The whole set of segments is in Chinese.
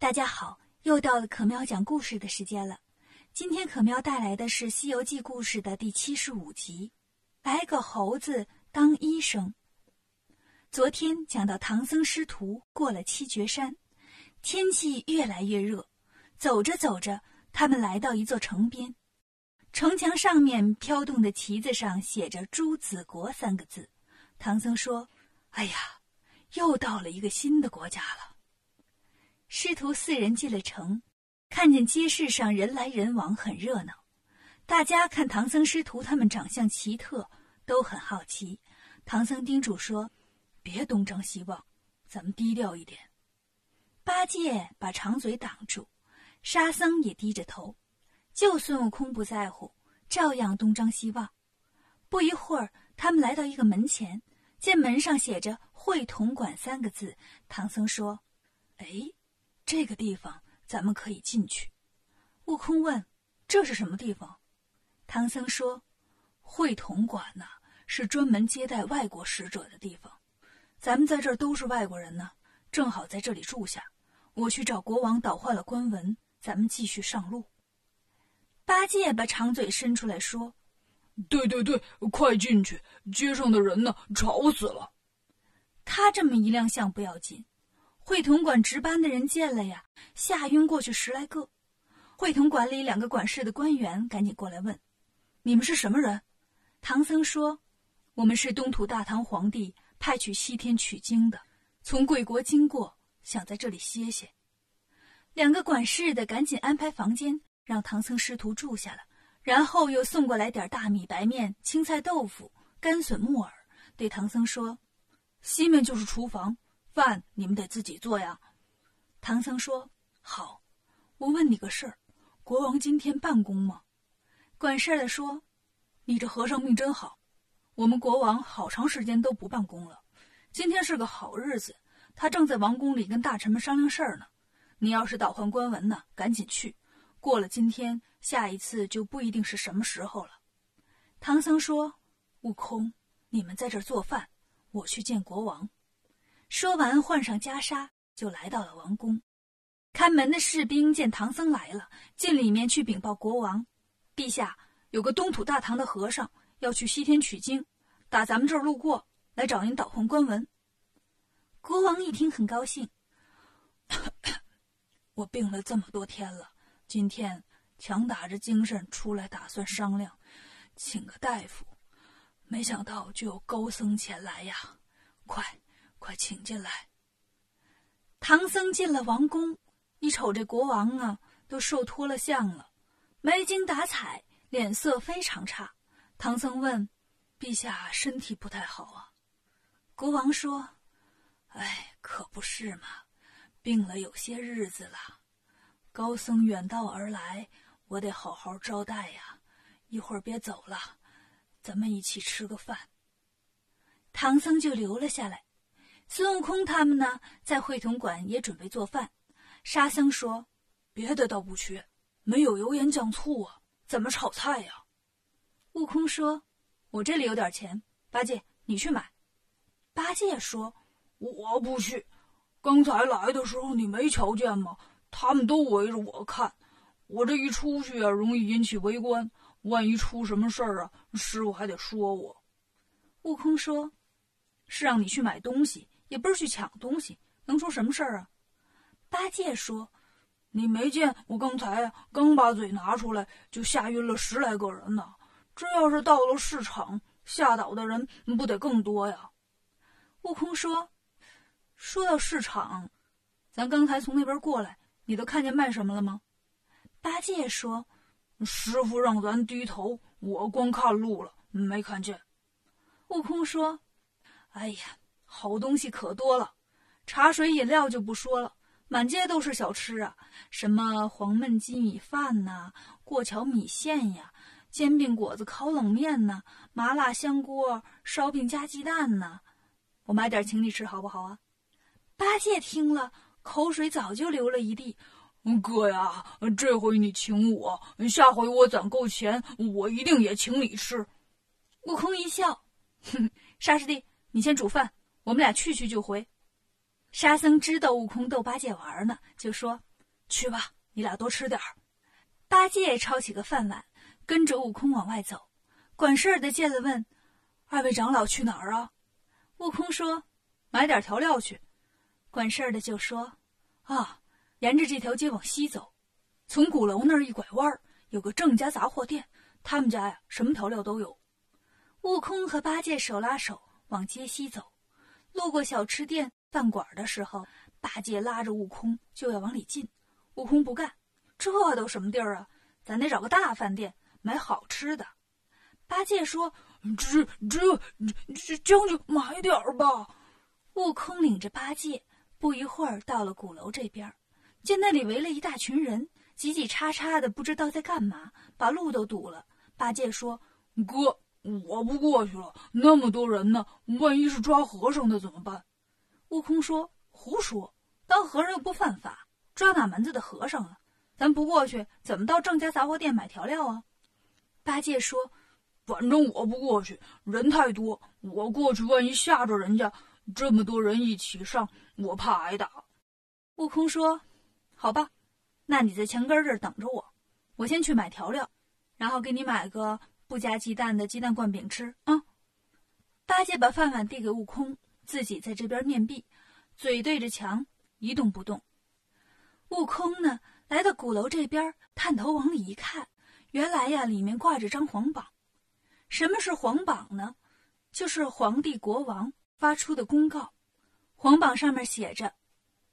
大家好，又到了可喵讲故事的时间了。今天可喵带来的是《西游记》故事的第七十五集，《来个猴子当医生》。昨天讲到唐僧师徒过了七绝山，天气越来越热，走着走着，他们来到一座城边，城墙上面飘动的旗子上写着“朱子国”三个字。唐僧说：“哎呀，又到了一个新的国家了。”师徒四人进了城。看见街市上人来人往，很热闹。大家看唐僧师徒他们长相奇特，都很好奇。唐僧叮嘱说：“别东张西望，咱们低调一点。”八戒把长嘴挡住，沙僧也低着头。就孙悟空不在乎，照样东张西望。不一会儿，他们来到一个门前，见门上写着“会同馆”三个字。唐僧说：“哎，这个地方……”咱们可以进去。悟空问：“这是什么地方？”唐僧说：“会同馆呢，是专门接待外国使者的地方。咱们在这儿都是外国人呢，正好在这里住下。我去找国王倒换了官文，咱们继续上路。”八戒把长嘴伸出来说：“对对对，快进去！街上的人呢，吵死了。”他这么一亮相不要紧。会同馆值班的人见了呀，吓晕过去十来个。会同馆里两个管事的官员赶紧过来问：“你们是什么人？”唐僧说：“我们是东土大唐皇帝派去西天取经的，从贵国经过，想在这里歇歇。”两个管事的赶紧安排房间，让唐僧师徒住下了，然后又送过来点大米、白面、青菜、豆腐、干笋、木耳，对唐僧说：“西面就是厨房。”饭你们得自己做呀，唐僧说：“好，我问你个事儿，国王今天办公吗？”管事儿的说：“你这和尚命真好，我们国王好长时间都不办公了，今天是个好日子，他正在王宫里跟大臣们商量事儿呢。你要是倒换官文呢，赶紧去，过了今天，下一次就不一定是什么时候了。”唐僧说：“悟空，你们在这儿做饭，我去见国王。”说完，换上袈裟，就来到了王宫。看门的士兵见唐僧来了，进里面去禀报国王：“陛下，有个东土大唐的和尚要去西天取经，打咱们这儿路过，来找您倒换官文。”国王一听，很高兴。我病了这么多天了，今天强打着精神出来，打算商量，请个大夫。没想到就有高僧前来呀！快！快请进来。唐僧进了王宫，一瞅这国王啊，都瘦脱了相了，没精打采，脸色非常差。唐僧问：“陛下身体不太好啊？”国王说：“哎，可不是嘛，病了有些日子了。高僧远道而来，我得好好招待呀。一会儿别走了，咱们一起吃个饭。”唐僧就留了下来。孙悟空他们呢，在会同馆也准备做饭。沙僧说：“别的倒不缺，没有油盐酱醋啊，怎么炒菜呀？”悟空说：“我这里有点钱，八戒你去买。”八戒说：“我不去，刚才来的时候你没瞧见吗？他们都围着我看，我这一出去啊，容易引起围观，万一出什么事儿啊，师傅还得说我。”悟空说：“是让你去买东西。”也不是去抢东西，能出什么事儿啊？八戒说：“你没见我刚才刚把嘴拿出来，就吓晕了十来个人呢。这要是到了市场，吓倒的人不得更多呀？”悟空说：“说到市场，咱刚才从那边过来，你都看见卖什么了吗？”八戒说：“师傅让咱低头，我光看路了，没看见。”悟空说：“哎呀！”好东西可多了，茶水饮料就不说了，满街都是小吃啊，什么黄焖鸡米饭呐，过桥米线呀，煎饼果子烤冷面呐，麻辣香锅烧饼加鸡蛋呐，我买点请你吃好不好啊？八戒听了，口水早就流了一地。哥呀，这回你请我，下回我攒够钱，我一定也请你吃。悟空一笑，哼，沙师弟，你先煮饭。我们俩去去就回。沙僧知道悟空逗八戒玩呢，就说：“去吧，你俩多吃点儿。八戒抄起个饭碗，跟着悟空往外走。管事儿的见了问：“二位长老去哪儿啊？”悟空说：“买点调料去。”管事儿的就说：“啊，沿着这条街往西走，从鼓楼那儿一拐弯，有个郑家杂货店，他们家呀什么调料都有。”悟空和八戒手拉手往街西走，路过小吃店、饭馆的时候，八戒拉着悟空就要往里进，悟空不干：“这都什么地儿啊？咱得找个大饭店买好吃的。”八戒说：“这、这、这这将就买点儿吧。”悟空领着八戒，不一会儿到了鼓楼这边，见那里围了一大群人，挤挤叉叉的，不知道在干嘛，把路都堵了。八戒说：“哥。”我不过去了，那么多人呢，万一是抓和尚的怎么办？悟空说：“胡说，当和尚又不犯法，抓哪门子的和尚啊？咱不过去，怎么到郑家杂货店买调料啊？”八戒说：“反正我不过去，人太多，我过去万一吓着人家，这么多人一起上，我怕挨打。”悟空说：“好吧，那你在墙根这儿等着我，我先去买调料，然后给你买个。”不加鸡蛋的鸡蛋灌饼吃啊！八戒把饭碗递给悟空，自己在这边面壁，嘴对着墙一动不动。悟空呢，来到鼓楼这边，探头往里一看，原来呀，里面挂着张黄榜。什么是皇榜呢？就是皇帝国王发出的公告。皇榜上面写着：“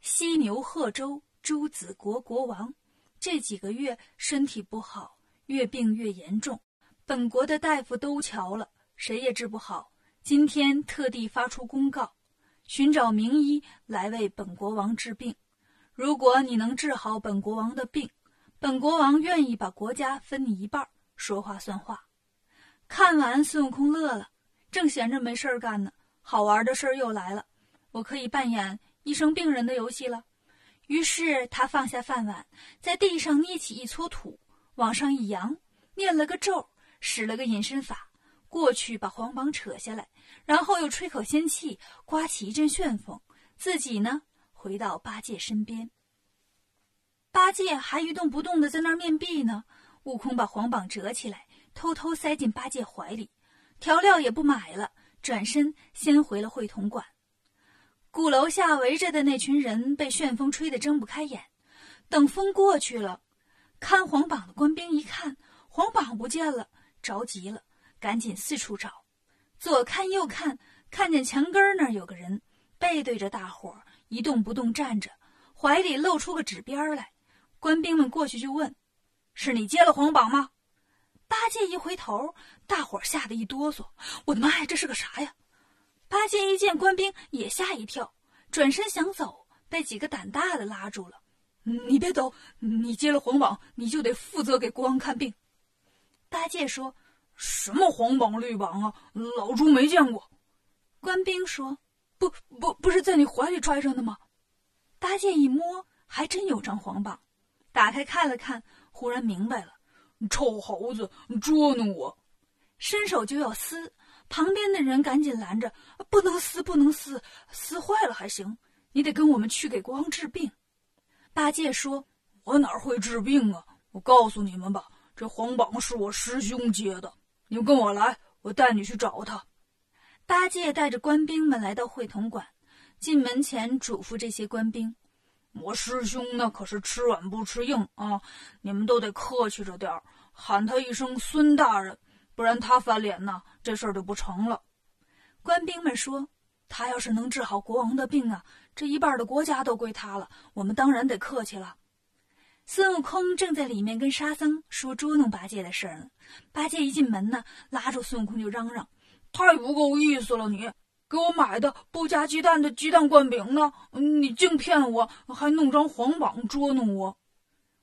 犀牛贺州朱子国国王这几个月身体不好，越病越严重。”本国的大夫都瞧了，谁也治不好。今天特地发出公告，寻找名医来为本国王治病。如果你能治好本国王的病，本国王愿意把国家分你一半，说话算话。看完，孙悟空乐了，正闲着没事儿干呢，好玩的事儿又来了，我可以扮演医生病人的游戏了。于是他放下饭碗，在地上捏起一撮土，往上一扬，念了个咒。使了个隐身法，过去把黄榜扯下来，然后又吹口仙气，刮起一阵旋风，自己呢回到八戒身边。八戒还一动不动的在那儿面壁呢。悟空把黄榜折起来，偷偷塞进八戒怀里，调料也不买了，转身先回了会同馆。鼓楼下围着的那群人被旋风吹得睁不开眼，等风过去了，看黄榜的官兵一看，黄榜不见了。着急了，赶紧四处找，左看右看，看见墙根那儿有个人，背对着大伙儿，一动不动站着，怀里露出个纸边来。官兵们过去就问：“是你接了黄榜吗？”八戒一回头，大伙儿吓得一哆嗦：“我的妈呀，这是个啥呀？”八戒一见官兵，也吓一跳，转身想走，被几个胆大的拉住了：“你别走，你接了黄榜，你就得负责给国王看病。”八戒说：“什么黄榜绿榜啊，老猪没见过。”官兵说：“不不，不是在你怀里揣着呢吗？”八戒一摸，还真有张黄榜，打开看了看，忽然明白了：“臭猴子，捉弄我！”伸手就要撕，旁边的人赶紧拦着：“不能撕，不能撕，撕坏了还行，你得跟我们去给国王治病。”八戒说：“我哪会治病啊？我告诉你们吧。”这黄榜是我师兄接的，你们跟我来，我带你去找他。八戒带着官兵们来到会同馆，进门前嘱咐这些官兵：“我师兄那可是吃软不吃硬啊，你们都得客气着点儿，喊他一声孙大人，不然他翻脸呢，这事儿就不成了。”官兵们说：“他要是能治好国王的病啊，这一半的国家都归他了，我们当然得客气了。”孙悟空正在里面跟沙僧说捉弄八戒的事儿呢。八戒一进门呢，拉住孙悟空就嚷嚷：“太不够意思了！你给我买的不加鸡蛋的鸡蛋灌饼呢？你净骗我，还弄张黄榜捉弄我！”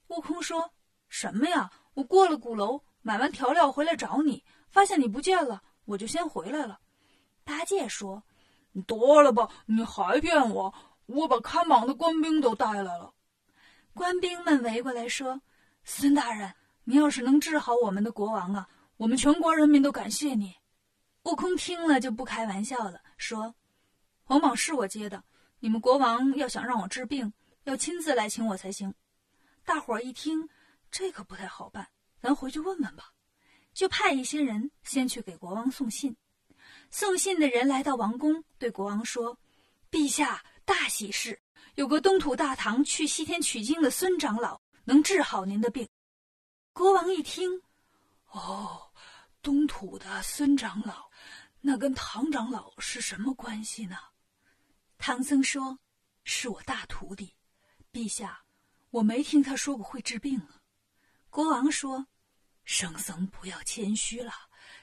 悟空说：“什么呀？我过了鼓楼，买完调料回来找你，发现你不见了，我就先回来了。”八戒说：“你得了吧，你还骗我！我把看榜的官兵都带来了。”官兵们围过来说：“孙大人，你要是能治好我们的国王啊，我们全国人民都感谢你。”悟空听了就不开玩笑了，说：“黄榜是我接的，你们国王要想让我治病，要亲自来请我才行。”大伙儿一听，这可不太好办，咱回去问问吧。就派一些人先去给国王送信。送信的人来到王宫，对国王说：“陛下，大喜事！有个东土大唐去西天取经的孙长老，能治好您的病。”国王一听，哦，东土的孙长老，那跟唐长老是什么关系呢？唐僧说：“是我大徒弟。”陛下。我没听他说过会治病啊。国王说：“圣僧不要谦虚了，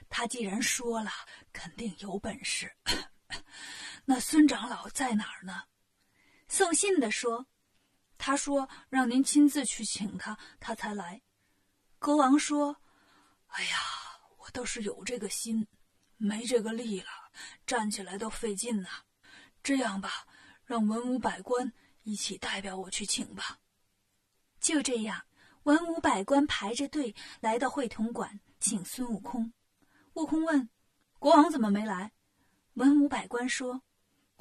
他既然说了，肯定有本事。那孙长老在哪儿呢？”送信的说：“他说让您亲自去请他，他才来。”国王说：“哎呀，我倒是有这个心，没这个力了，站起来都费劲呐。这样吧，让文武百官一起代表我去请吧。”就这样，文武百官排着队来到会同馆请孙悟空。悟空问：“国王怎么没来？”文武百官说：“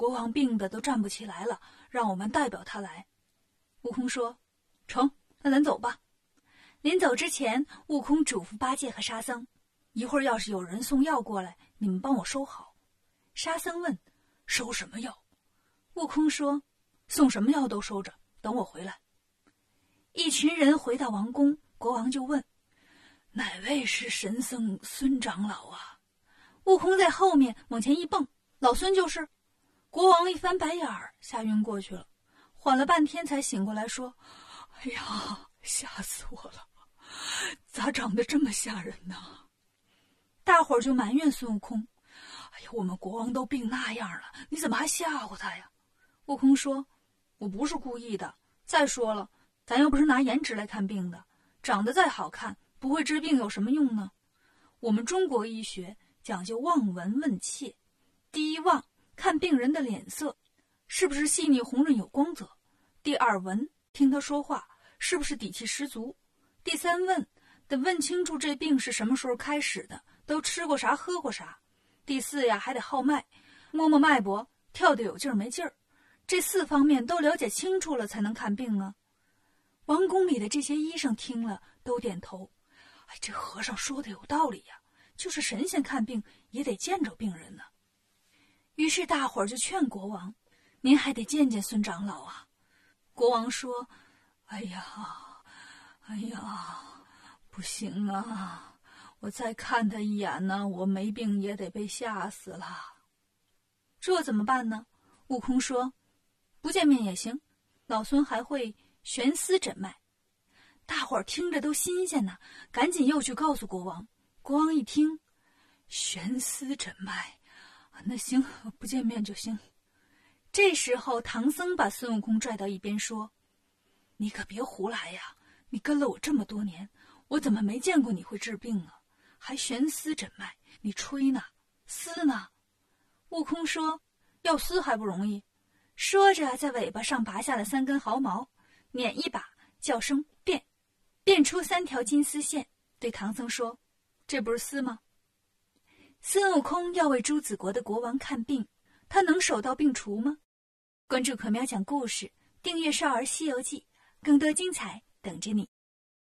国王病得都站不起来了，让我们代表他来。”悟空说：“成，那咱走吧。”临走之前，悟空嘱咐八戒和沙僧：“一会儿要是有人送药过来，你们帮我收好。”沙僧问：“收什么药？”悟空说：“送什么药都收着，等我回来。”一群人回到王宫，国王就问：“哪位是神僧孙长老啊？”悟空在后面往前一蹦：“老孙就是。”国王一翻白眼儿，吓晕过去了。缓了半天才醒过来，说：“哎呀，吓死我了！咋长得这么吓人呢？”大伙儿就埋怨孙悟空：“哎呀，我们国王都病那样了，你怎么还吓唬他呀？”悟空说：“我不是故意的。再说了。”咱又不是拿颜值来看病的，长得再好看，不会治病有什么用呢？我们中国医学讲究望闻问切，第一望看病人的脸色，是不是细腻红润有光泽；第二闻听他说话，是不是底气十足；第三问得问清楚这病是什么时候开始的，都吃过啥喝过啥；第四呀还得号脉，摸摸脉搏跳得有劲儿没劲儿，这四方面都了解清楚了才能看病啊。王宫里的这些医生听了都点头，哎，这和尚说的有道理呀，就是神仙看病也得见着病人呢。于是大伙儿就劝国王：“您还得见见孙长老啊。”国王说：“哎呀，哎呀，不行啊！我再看他一眼呢，我没病也得被吓死了。这怎么办呢？”悟空说：“不见面也行，老孙还会。”悬丝诊脉，大伙儿听着都新鲜呢，赶紧又去告诉国王。国王一听，悬丝诊脉，那行，不见面就行。这时候，唐僧把孙悟空拽到一边说：“你可别胡来呀！你跟了我这么多年，我怎么没见过你会治病啊？还悬丝诊脉，你吹呢？丝呢？”悟空说：“要丝还不容易。”说着，在尾巴上拔下了三根毫毛。捻一把，叫声变，变出三条金丝线，对唐僧说：“这不是丝吗？”孙悟空要为朱子国的国王看病，他能手到病除吗？关注可喵讲故事，订阅《少儿西游记》，更多精彩等着你。